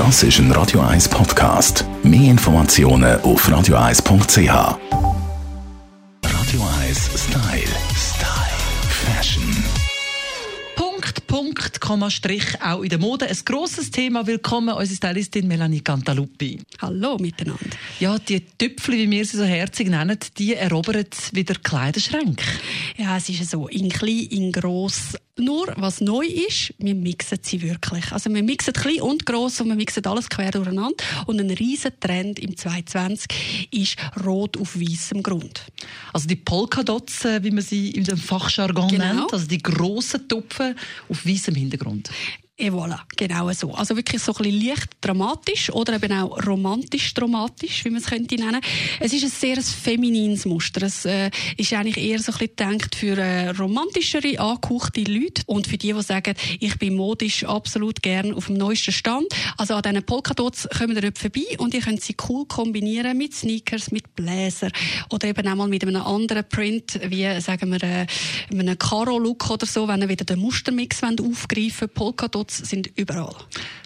Das ist ein Radio 1 Podcast. Mehr Informationen auf radio1.ch. Radio 1 Style. Style. Fashion. Punkt, Punkt, Komma, Strich, auch in der Mode. Ein grosses Thema. Willkommen, unsere Stylistin Melanie Cantaluppi. Hallo miteinander. Ja, die Tüpfel, wie wir sie so herzig nennen, die erobern wieder Kleiderschränke. Ja, es ist so, in klein, in gross. Nur, was neu ist, wir mixen sie wirklich. Also wir mixen klein und gross und wir mixen alles quer durcheinander. Und ein riesen Trend im 2020 ist rot auf weißem Grund. Also die Polkadots, äh, wie man sie im Fachjargon Genau. nennt, also die grossen Tupfen auf weißem Hintergrund. Et voilà, genau so. Also wirklich so ein bisschen leicht dramatisch oder eben auch romantisch dramatisch, wie man es könnte nennen. Es ist ein sehr feminines Muster. Es äh, ist eigentlich eher so ein bisschen gedacht für äh, romantischere, angehauchte Leute und für die, die sagen, ich bin modisch absolut gern auf dem neuesten Stand. Also an diesen Polkadots kommen ihr vorbei und ihr könnt sie cool kombinieren mit Sneakers, mit Bläser oder eben auch mal mit einem anderen Print, wie sagen wir, äh, einem Karo-Look oder so, wenn ihr wieder den Mustermix wollt aufgreifen Polkadots sind überall.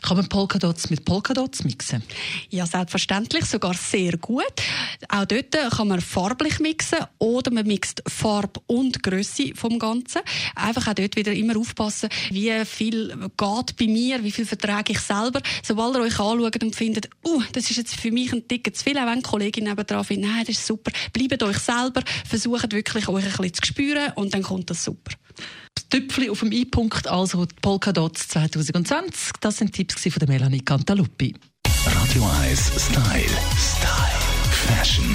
Kann man Polkadots mit Polkadots mixen? Ja, selbstverständlich, sogar sehr gut. Auch dort kann man farblich mixen oder man mixt Farbe und Größe vom Ganzen. Einfach auch dort wieder immer aufpassen, wie viel geht bei mir, wie viel vertrage ich selber. Sobald ihr euch anschaut und findet, uh, das ist jetzt für mich ein Ticken zu viel, auch wenn die Kollegin nebenan findet, nein, das ist super, bleibt euch selber, versucht wirklich euch ein bisschen zu spüren und dann kommt das super. Tüpfli auf dem I-Punkt, also die Polkadots 2020. Das sind Tipps von Melanie Cantaluppi. Radio 1 Style. Style. Fashion.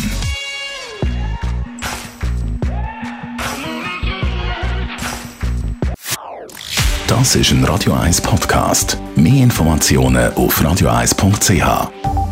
Das ist ein Radio 1 Podcast. Mehr Informationen auf radio1.ch.